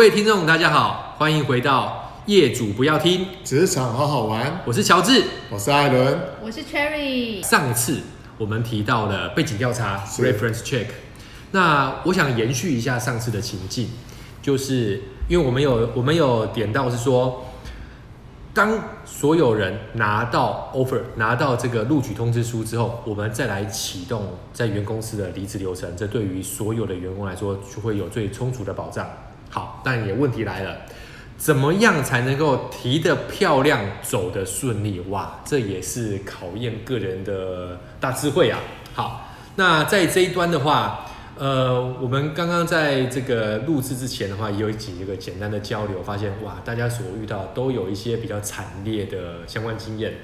位听众，大家好，欢迎回到业主不要听职场好好玩。我是乔治，我是艾伦，我是 Cherry。上次我们提到了背景调查是 （reference check），那我想延续一下上次的情境，就是因为我们有我们有点到是说，当所有人拿到 offer、拿到这个录取通知书之后，我们再来启动在原公司的离职流程，这对于所有的员工来说就会有最充足的保障。好，但也问题来了，怎么样才能够提得漂亮、走得顺利？哇，这也是考验个人的大智慧啊。好，那在这一端的话，呃，我们刚刚在这个录制之前的话，也有几个简单的交流，发现哇，大家所遇到都有一些比较惨烈的相关经验。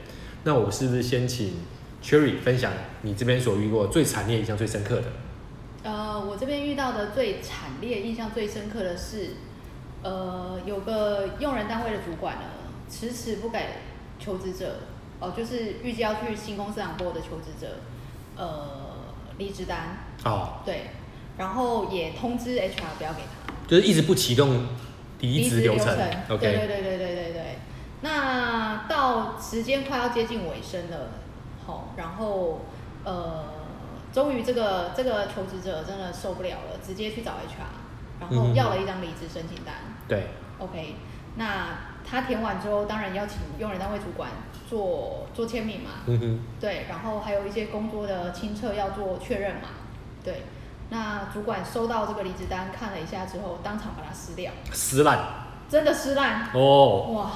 那我是不是先请 Cherry 分享你这边所遇过最惨烈、印象最深刻的？呃，我这边遇到的最惨烈、印象最深刻的是，呃，有个用人单位的主管呢，迟迟不给求职者，哦、呃，就是预计要去新公司上播的求职者，呃，离职单。哦。对，然后也通知 HR 不要给他，就是一直不启动离职流程。流程 OK。对对对对对对对。那到时间快要接近尾声了，好、哦，然后呃。终于，这个这个求职者真的受不了了，直接去找 HR，然后要了一张离职申请单。对，OK，那他填完之后，当然要请用人单位主管做做签名嘛。嗯哼。对，然后还有一些工作的清册要做确认嘛。对，那主管收到这个离职单，看了一下之后，当场把它撕掉。撕烂。真的撕烂。哦。哇，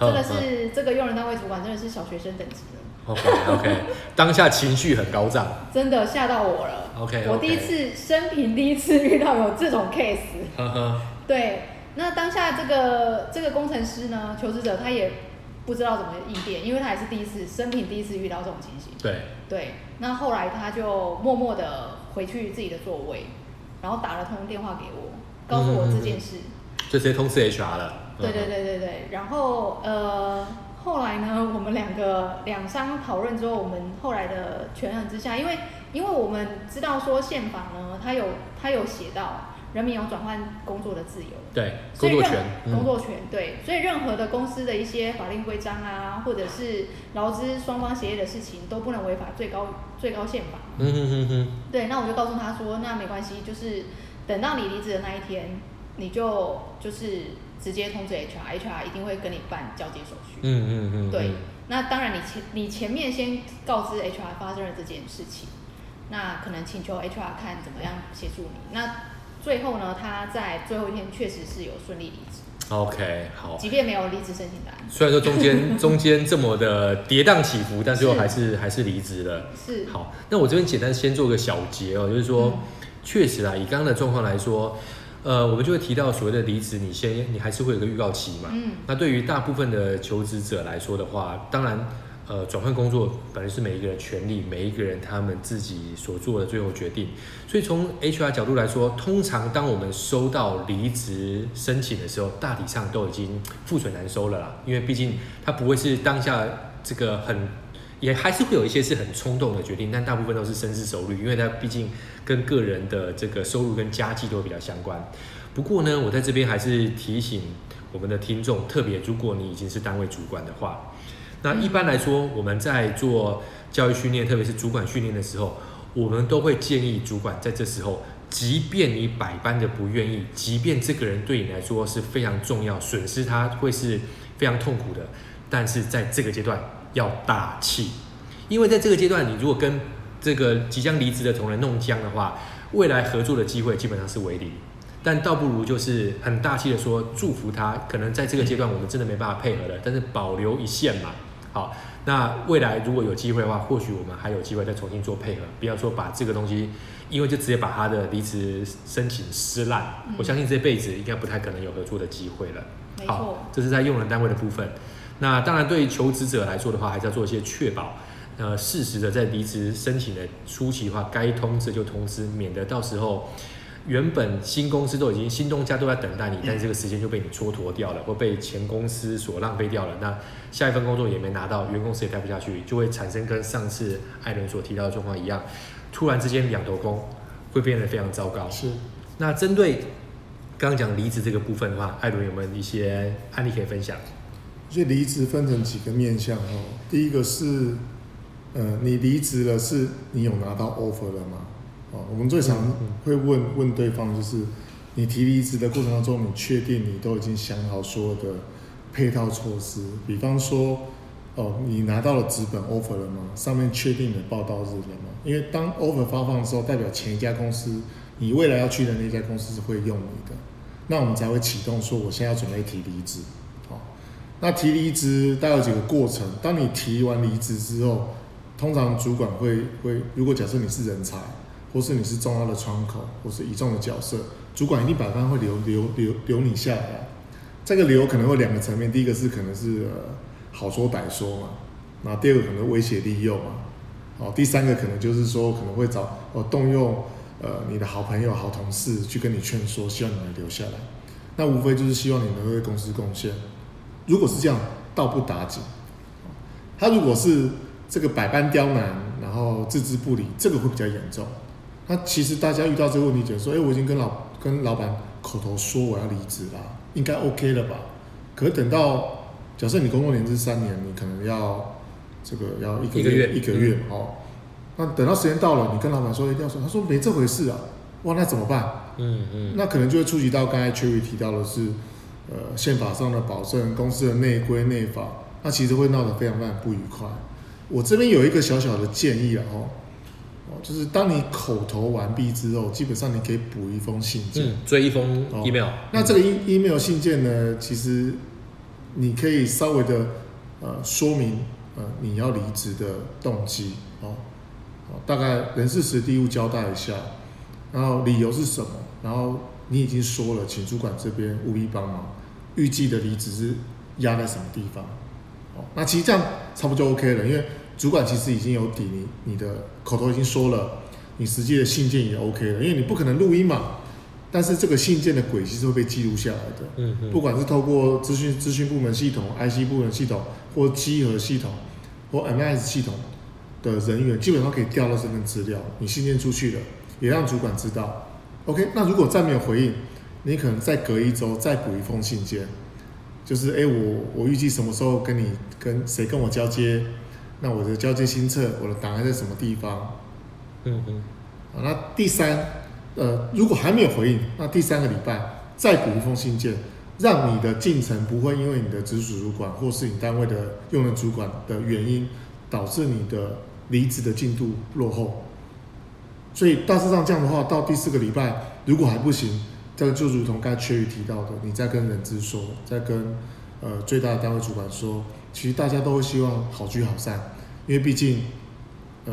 真的是这个用人单位主管真的是小学生等级的。OK OK，当下情绪很高涨，真的吓到我了。OK，, okay. 我第一次生平第一次遇到有这种 case。呵呵。对，那当下这个这个工程师呢，求职者他也不知道怎么应变，因为他也是第一次生平第一次遇到这种情形。对对，那后来他就默默的回去自己的座位，然后打了通电话给我，告诉我这件事。嗯、就直接通知 HR 了。对对对对对，然后呃。后来呢，我们两个两商讨论之后，我们后来的权衡之下，因为因为我们知道说宪法呢，它有它有写到人民有转换工作的自由，对，工作权，工作权，对，所以任何的公司的一些法令规章啊，或者是劳资双方协议的事情，都不能违反最高最高宪法。嗯哼哼哼。对，那我就告诉他说，那没关系，就是等到你离职的那一天，你就就是。直接通知 HR，HR 一定会跟你办交接手续。嗯嗯嗯。对，那当然你前你前面先告知 HR 发生了这件事情，那可能请求 HR 看怎么样协助你。那最后呢，他在最后一天确实是有顺利离职。OK，好。即便没有离职申请单。虽然说中间 中间这么的跌宕起伏，但最后还是，是还是离职了。是。好，那我这边简单先做个小结哦，就是说，确、嗯、实啊，以刚刚的状况来说。呃，我们就会提到所谓的离职，你先你还是会有个预告期嘛。嗯。那对于大部分的求职者来说的话，当然，呃，转换工作本来是每一个人权利，每一个人他们自己所做的最后决定。所以从 HR 角度来说，通常当我们收到离职申请的时候，大体上都已经覆水难收了啦。因为毕竟它不会是当下这个很，也还是会有一些是很冲动的决定，但大部分都是深思熟虑，因为它毕竟。跟个人的这个收入跟家计都会比较相关。不过呢，我在这边还是提醒我们的听众，特别如果你已经是单位主管的话，那一般来说，我们在做教育训练，特别是主管训练的时候，我们都会建议主管在这时候，即便你百般的不愿意，即便这个人对你来说是非常重要，损失他会是非常痛苦的，但是在这个阶段要大气，因为在这个阶段，你如果跟这个即将离职的同仁弄僵的话，未来合作的机会基本上是为零。但倒不如就是很大气的说，祝福他。可能在这个阶段我们真的没办法配合了，但是保留一线嘛。好，那未来如果有机会的话，或许我们还有机会再重新做配合。不要说把这个东西，因为就直接把他的离职申请撕烂。我相信这辈子应该不太可能有合作的机会了。好，这是在用人单位的部分。那当然对于求职者来说的话，还是要做一些确保。呃，适时的在离职申请的初期的话，该通知就通知，免得到时候原本新公司都已经新东家都在等待你，但是这个时间就被你蹉跎掉了，或被前公司所浪费掉了。那下一份工作也没拿到，原公司也待不下去，就会产生跟上次艾伦所提到的状况一样，突然之间两头空，会变得非常糟糕。是。那针对刚刚讲离职这个部分的话，艾伦有没有一些案例可以分享？所以离职分成几个面向哦。第一个是，呃，你离职了，是你有拿到 offer 了吗？哦，我们最常会问问对方，就是你提离职的过程当中，你确定你都已经想好所有的配套措施？比方说，哦，你拿到了纸本 offer 了吗？上面确定的报道日了吗？因为当 offer 发放的时候，代表前一家公司，你未来要去的那家公司是会用你的，那我们才会启动说，我现在要准备提离职。那提离职大概有几个过程。当你提完离职之后，通常主管会会，如果假设你是人才，或是你是重要的窗口，或是倚重的角色，主管一定百般会留留留留你下来。这个留可能会两个层面，第一个是可能是呃好说歹说嘛，那第二个可能威胁利诱嘛，好，第三个可能就是说可能会找呃动用。呃，你的好朋友、好同事去跟你劝说，希望你能留下来，那无非就是希望你能为公司贡献。如果是这样，倒不打紧。他如果是这个百般刁难，然后置之不理，这个会比较严重。那其实大家遇到这个问题，就说：哎，我已经跟老跟老板口头说我要离职了，应该 OK 了吧？可是等到假设你工作年资三年，你可能要这个要一个月一个月，哦。那等到时间到了，你跟老板说一定要说，他说没这回事啊，哇，那怎么办？嗯嗯，那可能就会触及到刚才 Cherry 提到的是，呃，宪法上的保证，公司的内规内法，那其实会闹得非常非常不愉快。我这边有一个小小的建议啊，哦，就是当你口头完毕之后，基本上你可以补一封信件，嗯，追一封 email。那这个 e email 信件呢，其实你可以稍微的呃说明呃你要离职的动机哦。大概人事实地物交代一下，然后理由是什么？然后你已经说了，请主管这边务必帮忙。预计的离职是压在什么地方？哦，那其实这样差不多就 OK 了，因为主管其实已经有底，你你的口头已经说了，你实际的信件也 OK 了，因为你不可能录音嘛。但是这个信件的轨迹是会被记录下来的，嗯嗯，不管是透过资讯资讯部门系统、IC 部门系统，或稽核系统，或 MS 系统。的人员基本上可以调到这份资料，你信件出去了，也让主管知道。OK，那如果再没有回应，你可能再隔一周再补一封信件，就是哎，我我预计什么时候跟你跟谁跟我交接？那我的交接新册，我的档案在什么地方？嗯嗯。好，那第三，呃，如果还没有回应，那第三个礼拜再补一封信件，让你的进程不会因为你的直属主管或是你单位的用人主管的原因导致你的。离职的进度落后，所以大致上这样的话，到第四个礼拜如果还不行，这个就如同刚才 Cherry 提到的，你在跟人资说，在跟呃最大的单位主管说，其实大家都会希望好聚好散，因为毕竟呃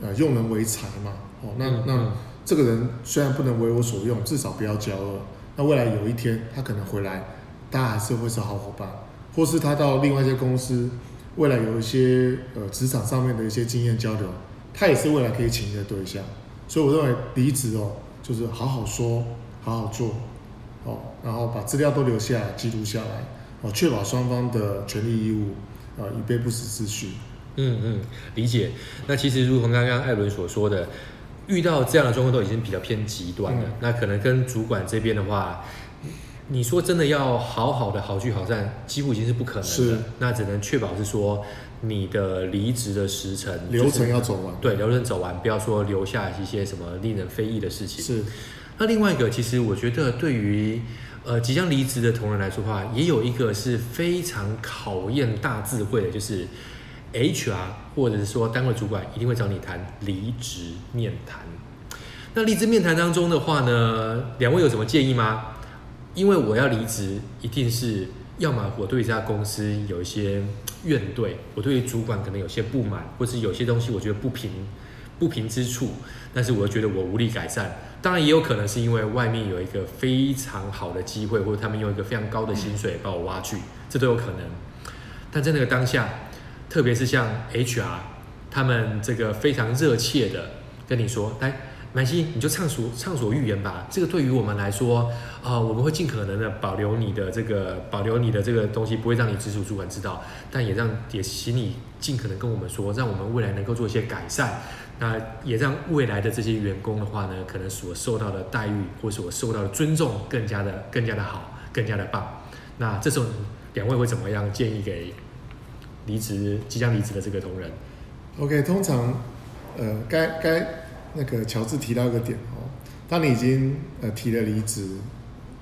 呃用人为财嘛，哦那那这个人虽然不能为我所用，至少不要骄傲，那未来有一天他可能回来，大家还是会是好伙伴，或是他到另外一家公司。未来有一些呃职场上面的一些经验交流，他也是未来可以请的对象，所以我认为离职哦，就是好好说，好好做，哦，然后把资料都留下来，记录下来，哦，确保双方的权利义务，啊、呃，以备不时之需。嗯嗯，理解。那其实如同刚刚艾伦所说的，遇到这样的状况都已经比较偏极端了，嗯、那可能跟主管这边的话。你说真的要好好的好聚好散，几乎已经是不可能的。是，那只能确保是说你的离职的时程流程要走完。对，流程走完，不要说留下一些什么令人非议的事情。是。那另外一个，其实我觉得对于呃即将离职的同仁来说的话，也有一个是非常考验大智慧的，就是 HR 或者是说单位主管一定会找你谈离职面谈。那离职面谈当中的话呢，两位有什么建议吗？因为我要离职，一定是要么我对这家公司有一些怨怼，我对于主管可能有些不满，或是有些东西我觉得不平不平之处，但是我又觉得我无力改善。当然也有可能是因为外面有一个非常好的机会，或者他们用一个非常高的薪水把我挖去，这都有可能。但在那个当下，特别是像 HR，他们这个非常热切的跟你说，来。满心，你就畅所畅所欲言吧。这个对于我们来说，啊、呃，我们会尽可能的保留你的这个，保留你的这个东西，不会让你直属主管知道，但也让也请你尽可能跟我们说，让我们未来能够做一些改善。那也让未来的这些员工的话呢，可能所受到的待遇或所受到的尊重更加的更加的好，更加的棒。那这时候两位会怎么样建议给离职即将离职的这个同仁？OK，通常呃，该该那个乔治提到一个点哦，当你已经呃提了离职，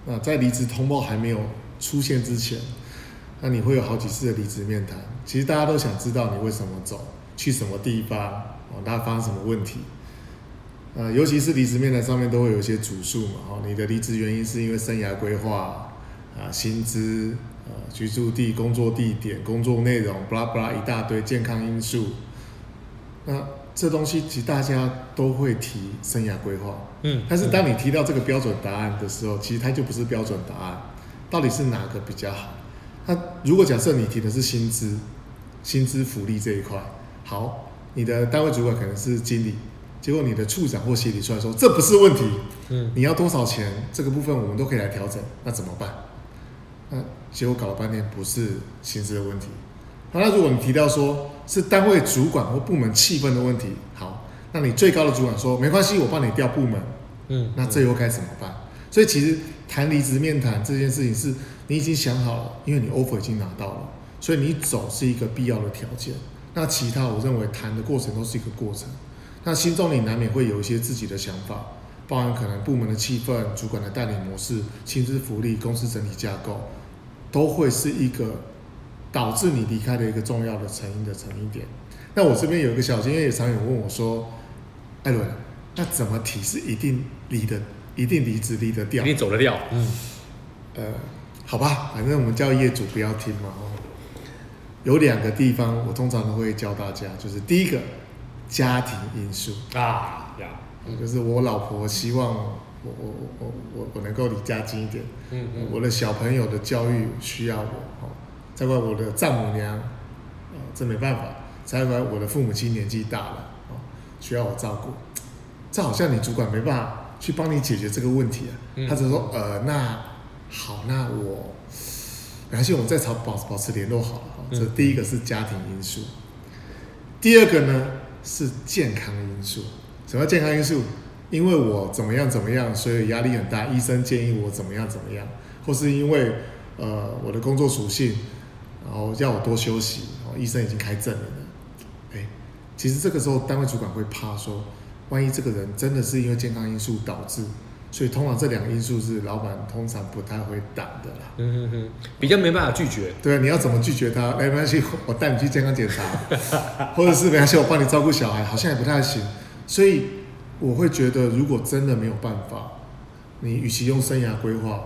那在离职通报还没有出现之前，那你会有好几次的离职面谈。其实大家都想知道你为什么走，去什么地方。哦，他发生什么问题？呃，尤其是离职面谈上面都会有一些主诉嘛。哦，你的离职原因是因为生涯规划啊、薪资、呃、居住地、工作地点、工作内容，巴拉巴拉一大堆健康因素。那这东西其实大家都会提生涯规划，嗯，但是当你提到这个标准答案的时候，其实它就不是标准答案，到底是哪个比较好？那如果假设你提的是薪资、薪资福利这一块，好。你的单位主管可能是经理，结果你的处长或协理出来说，这不是问题，嗯，你要多少钱？这个部分我们都可以来调整，那怎么办？那结果搞了半天不是薪资的问题，好那如果你提到说是单位主管或部门气氛的问题，好，那你最高的主管说没关系，我帮你调部门，嗯，那这又该怎么办？所以其实谈离职面谈这件事情是你已经想好了，因为你 offer 已经拿到了，所以你走是一个必要的条件。那其他，我认为谈的过程都是一个过程。那心中你难免会有一些自己的想法，包含可能部门的气氛、主管的带领模式、薪资福利、公司整体架构，都会是一个导致你离开的一个重要的成因的成因点。那我这边有一个小经验，也常有问我说：“艾伦，那怎么提是一定离的，一定离职离得掉，一定走得掉？”嗯，呃，好吧，反正我们叫业主不要听嘛。有两个地方，我通常都会教大家，就是第一个家庭因素。啊，呀，就是我老婆希望我我我我我能够离家近一点，嗯嗯，我的小朋友的教育需要我，哦，再过来我的丈母娘，呃，这没办法，再过来我的父母亲年纪大了，哦，需要我照顾，这好像你主管没办法去帮你解决这个问题啊，他只说，呃，那好，那我。感谢我们再朝保保持联络好了。哈，这第一个是家庭因素，第二个呢是健康因素。什么健康因素？因为我怎么样怎么样，所以压力很大，医生建议我怎么样怎么样，或是因为呃我的工作属性，然后要我多休息，医生已经开证了呢。哎，其实这个时候单位主管会怕说，万一这个人真的是因为健康因素导致。所以通常这两个因素是老板通常不太会挡的啦。嗯哼哼，比较没办法拒绝。对，你要怎么拒绝他？没关系，我带你去健康检查，或者是没关系，我帮你照顾小孩，好像也不太行。所以我会觉得，如果真的没有办法，你与其用生涯规划，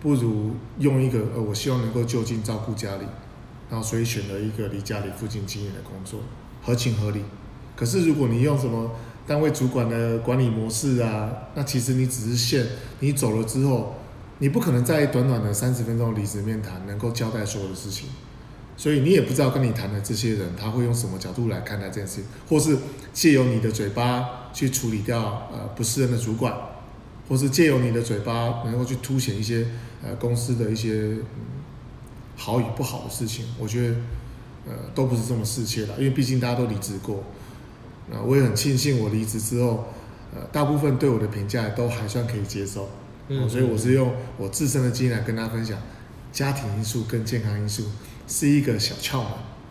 不如用一个呃，我希望能够就近照顾家里，然后所以选了一个离家里附近近一点的工作，合情合理。可是如果你用什么？单位主管的管理模式啊，那其实你只是线，你走了之后，你不可能在短短的三十分钟离职面谈能够交代所有的事情，所以你也不知道跟你谈的这些人他会用什么角度来看待这件事情，或是借由你的嘴巴去处理掉呃不适任的主管，或是借由你的嘴巴能够去凸显一些呃公司的一些、嗯、好与不好的事情，我觉得呃都不是这么适切的，因为毕竟大家都离职过。啊，我也很庆幸我离职之后，呃，大部分对我的评价都还算可以接受，嗯，所以我是用我自身的经验来跟大家分享，家庭因素跟健康因素是一个小窍门，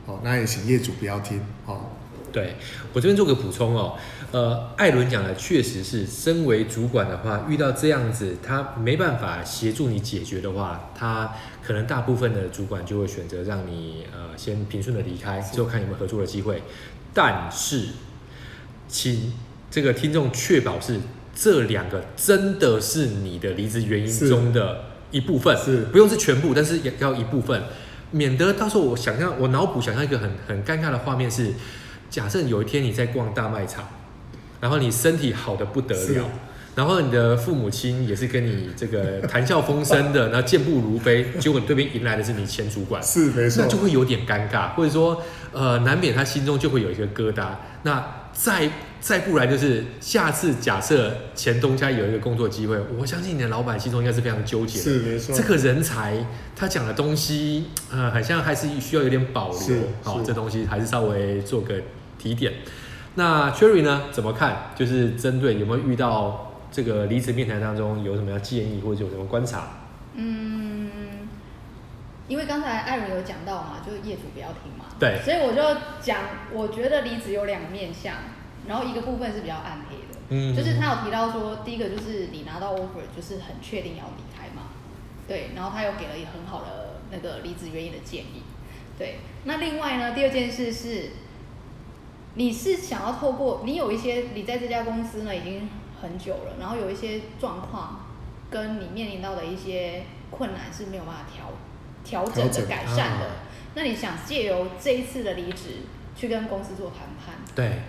好，那也请业主不要听，好，对，我这边做个补充哦，呃，艾伦讲的确实是，身为主管的话，遇到这样子他没办法协助你解决的话，他可能大部分的主管就会选择让你呃先平顺的离开，之后看有没有合作的机会，但是。请这个听众确保是这两个真的是你的离职原因中的一部分，是，是不用是全部，但是也要一部分，免得到时候我想象我脑补想象一个很很尴尬的画面是，假设有一天你在逛大卖场，然后你身体好的不得了，然后你的父母亲也是跟你这个谈笑风生的，然后健步如飞，结果对面迎来的是你前主管，是没错，那就会有点尴尬，或者说呃难免他心中就会有一个疙瘩，那。在再不然就是下次假设前东家有一个工作机会，我相信你的老板心中应该是非常纠结的。是没错。这个人才他讲的东西，呃，好像还是需要有点保留。好，这东西还是稍微做个提点。那 Cherry 呢？怎么看？就是针对有没有遇到这个离职面谈当中有什么样建议或者有什么观察？嗯，因为刚才艾伦有讲到嘛，就是业主不要听嘛。对。所以我就讲，我觉得离职有两个面向。然后一个部分是比较暗黑的，嗯，就是他有提到说，第一个就是你拿到 offer 就是很确定要离开嘛，对，然后他又给了一个很好的那个离职原因的建议，对，那另外呢，第二件事是，你是想要透过你有一些你在这家公司呢已经很久了，然后有一些状况跟你面临到的一些困难是没有办法调调整的改善的，那你想借由这一次的离职去跟公司做谈判，对。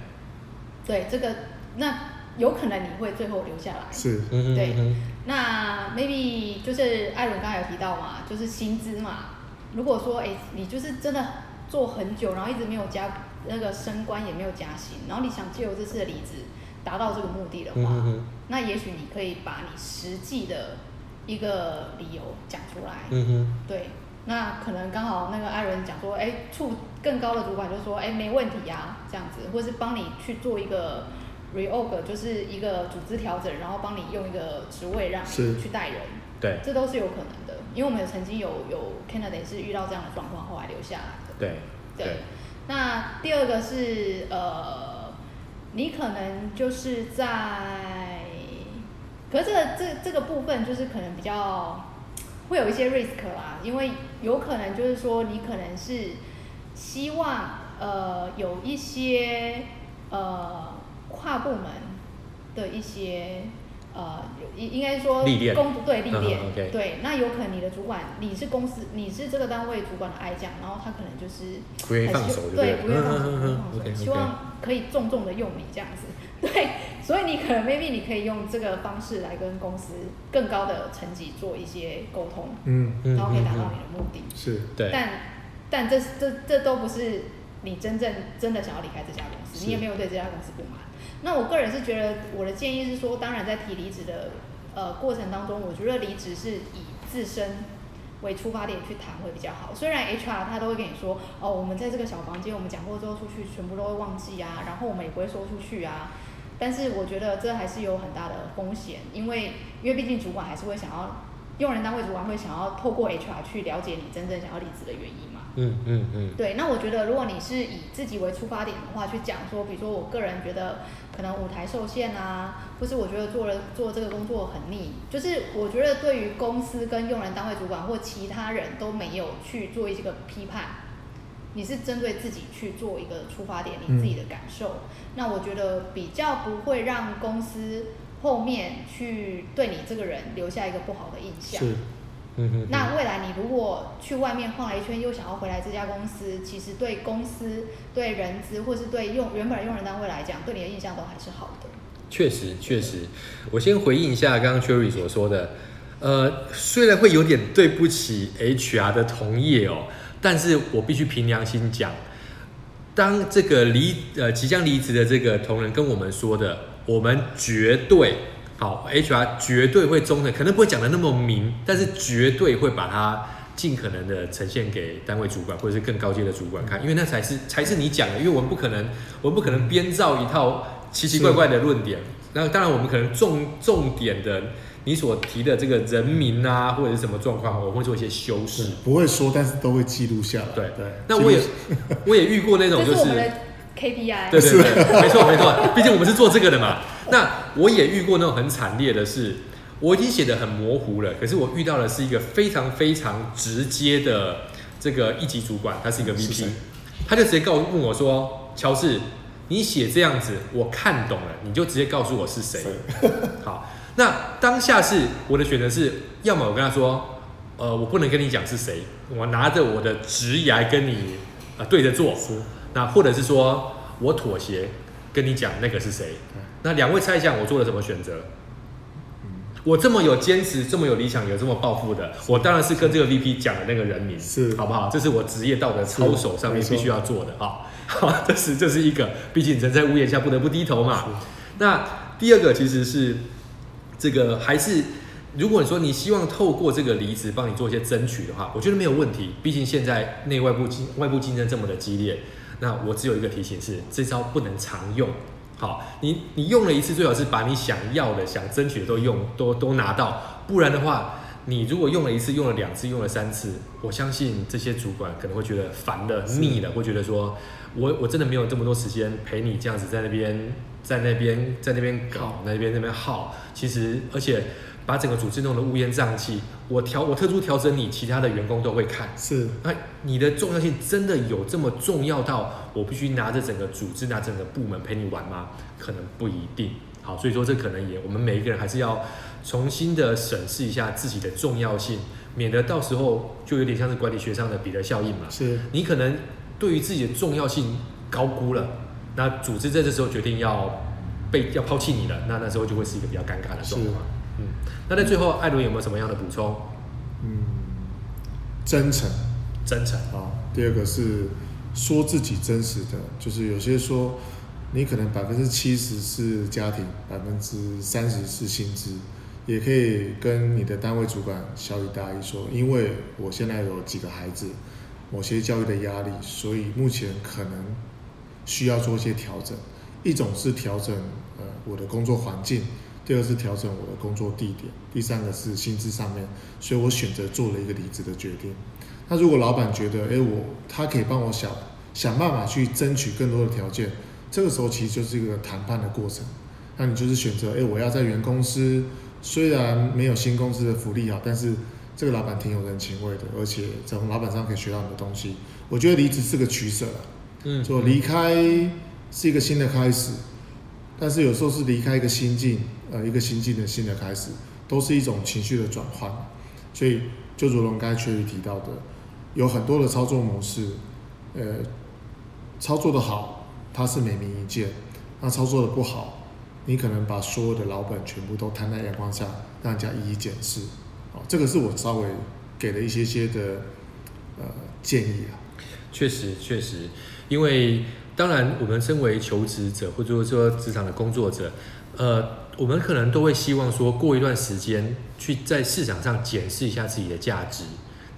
对这个，那有可能你会最后留下来。是，对。那 maybe 就是艾伦刚才有提到嘛，就是薪资嘛。如果说哎，你就是真的做很久，然后一直没有加那个升官，也没有加薪，然后你想借由这次的离职达到这个目的的话，嗯、那也许你可以把你实际的一个理由讲出来。嗯哼。对。那可能刚好那个艾伦讲说，哎，处更高的主管就说，哎，没问题呀，这样子，或是帮你去做一个 reorg，就是一个组织调整，然后帮你用一个职位让你去带人，对，这都是有可能的，因为我们曾经有有 candidate 是遇到这样的状况，后来留下来的，对，对。对那第二个是呃，你可能就是在，可是这个这这个部分就是可能比较。会有一些 risk 啦，因为有可能就是说你可能是希望呃有一些呃跨部门的一些呃应应该说工对历练、嗯 okay、对，那有可能你的主管你是公司你是这个单位主管的爱将，然后他可能就是不愿意放手对，不愿意放手，不愿意放手，希望可以重重的用你这样子。对，所以你可能 maybe 你可以用这个方式来跟公司更高的层级做一些沟通，嗯，然后可以达到你的目的。是，对。但但这这这都不是你真正真的想要离开这家公司，你也没有对这家公司不满。那我个人是觉得，我的建议是说，当然在提离职的呃过程当中，我觉得离职是以自身为出发点去谈会比较好。虽然 HR 他都会跟你说，哦，我们在这个小房间，我们讲过之后出去，全部都会忘记啊，然后我们也不会说出去啊。但是我觉得这还是有很大的风险，因为因为毕竟主管还是会想要，用人单位主管会想要透过 HR 去了解你真正想要离职的原因嘛。嗯嗯嗯。对，那我觉得如果你是以自己为出发点的话，去讲说，比如说我个人觉得可能舞台受限啊，或是我觉得做了做这个工作很腻，就是我觉得对于公司跟用人单位主管或其他人都没有去做一些个批判。你是针对自己去做一个出发点，你自己的感受，嗯、那我觉得比较不会让公司后面去对你这个人留下一个不好的印象。是，嗯哼。那未来你如果去外面晃了一圈，又想要回来这家公司，其实对公司、对人资，或是对用原本的用人单位来讲，对你的印象都还是好的。确实，确实。我先回应一下刚刚 Cherry 所说的，呃，虽然会有点对不起 HR 的同业哦。但是我必须凭良心讲，当这个离呃即将离职的这个同仁跟我们说的，我们绝对好，HR 绝对会忠诚，可能不会讲的那么明，但是绝对会把它尽可能的呈现给单位主管或者是更高阶的主管看，因为那才是才是你讲的，因为我们不可能，我们不可能编造一套奇奇怪怪的论点，然后当然我们可能重重点的。你所提的这个人名啊，或者是什么状况，我会做一些修饰。不会说，但是都会记录下来。对对。那我也 我也遇过那种，就是我们的 KPI。对对对，没错没错。毕竟我们是做这个的嘛。那我也遇过那种很惨烈的是，我已经写的很模糊了，可是我遇到的是一个非常非常直接的这个一级主管，他是一个 VP，他就直接告诉我说：“乔治，你写这样子，我看懂了，你就直接告诉我是谁。” 好。那当下是我的选择是，要么我跟他说，呃，我不能跟你讲是谁，我拿着我的职涯跟你呃对着做，那或者是说我妥协，跟你讲那个是谁。嗯、那两位猜一下我做了什么选择？我这么有坚持，这么有理想，有这么抱负的，我当然是跟这个 VP 讲的那个人名，是好不好？这是我职业道德操守上面必须要做的啊。好，这是这是一个，毕竟人在屋檐下不得不低头嘛。那第二个其实是这个还是。如果你说你希望透过这个离职帮你做一些争取的话，我觉得没有问题。毕竟现在内外部竞外部竞争这么的激烈，那我只有一个提醒是：这招不能常用。好，你你用了一次，最好是把你想要的、想争取的都用都都拿到。不然的话，你如果用了一次、用了两次、用了三次，我相信这些主管可能会觉得烦了、腻了，会觉得说我我真的没有这么多时间陪你这样子在那边在那边在那边搞那边那边耗。其实而且。把整个组织弄得乌烟瘴气，我调我特殊调整你，其他的员工都会看。是，那你的重要性真的有这么重要到我必须拿着整个组织、拿整个部门陪你玩吗？可能不一定。好，所以说这可能也我们每一个人还是要重新的审视一下自己的重要性，免得到时候就有点像是管理学上的彼得效应嘛。是，你可能对于自己的重要性高估了，那组织在这时候决定要被要抛弃你了，那那时候就会是一个比较尴尬的状况。嗯，那在最后，艾伦有没有什么样的补充？嗯，真诚，真诚啊。第二个是说自己真实的，就是有些说你可能百分之七十是家庭，百分之三十是薪资，也可以跟你的单位主管晓以大姨说，因为我现在有几个孩子，某些教育的压力，所以目前可能需要做一些调整。一种是调整呃我的工作环境。第二是调整我的工作地点，第三个是薪资上面，所以我选择做了一个离职的决定。那如果老板觉得，哎，我他可以帮我想想办法去争取更多的条件，这个时候其实就是一个谈判的过程。那你就是选择，哎，我要在原公司，虽然没有新公司的福利好，但是这个老板挺有人情味的，而且从老板上可以学到很多东西。我觉得离职是个取舍，嗯，就离开是一个新的开始。但是有时候是离开一个心境，呃，一个心境的新的开始，都是一种情绪的转换。所以就如龙刚才 Cherry 提到的，有很多的操作模式，呃，操作的好，它是每名一件；那操作的不好，你可能把所有的老本全部都摊在阳光下，让人家一一检视。哦，这个是我稍微给了一些些的呃建议啊。确实，确实，因为。当然，我们身为求职者或者说职场的工作者，呃，我们可能都会希望说，过一段时间去在市场上检视一下自己的价值。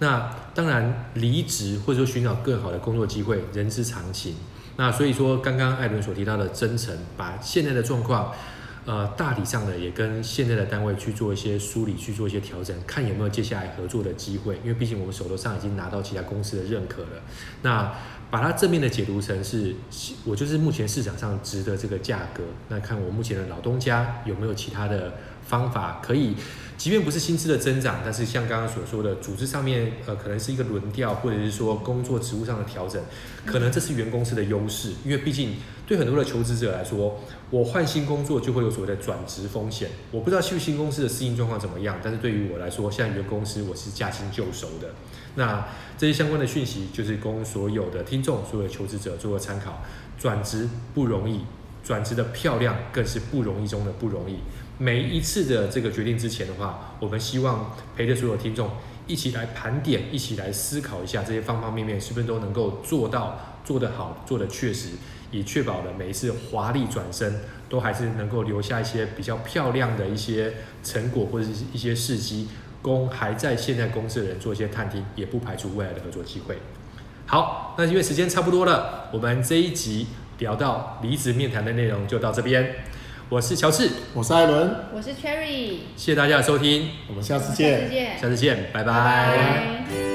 那当然，离职或者说寻找更好的工作机会，人之常情。那所以说，刚刚艾伦所提到的真诚，把现在的状况，呃，大体上的也跟现在的单位去做一些梳理，去做一些调整，看有没有接下来合作的机会。因为毕竟我们手头上已经拿到其他公司的认可了。那把它正面的解读成是，我就是目前市场上值得这个价格。那看我目前的老东家有没有其他的方法可以，即便不是薪资的增长，但是像刚刚所说的，组织上面呃可能是一个轮调，或者是说工作职务上的调整，可能这是原公司的优势。因为毕竟对很多的求职者来说，我换新工作就会有所谓的转职风险。我不知道去新公司的适应状况怎么样，但是对于我来说，现在原公司我是驾轻就熟的。那这些相关的讯息，就是供所有的听众、所有的求职者做个参考。转职不容易，转职的漂亮更是不容易中的不容易。每一次的这个决定之前的话，我们希望陪着所有听众一起来盘点，一起来思考一下这些方方面面是不是都能够做到、做得好、做得确实，以确保了每一次华丽转身都还是能够留下一些比较漂亮的一些成果或者是一些事迹。供还在现在公司的人做一些探听，也不排除未来的合作机会。好，那因为时间差不多了，我们这一集聊到离职面谈的内容就到这边。我是乔治，我是艾伦，我是 Cherry，谢谢大家的收听，我们下次见，下次见，下次见，拜拜。拜拜。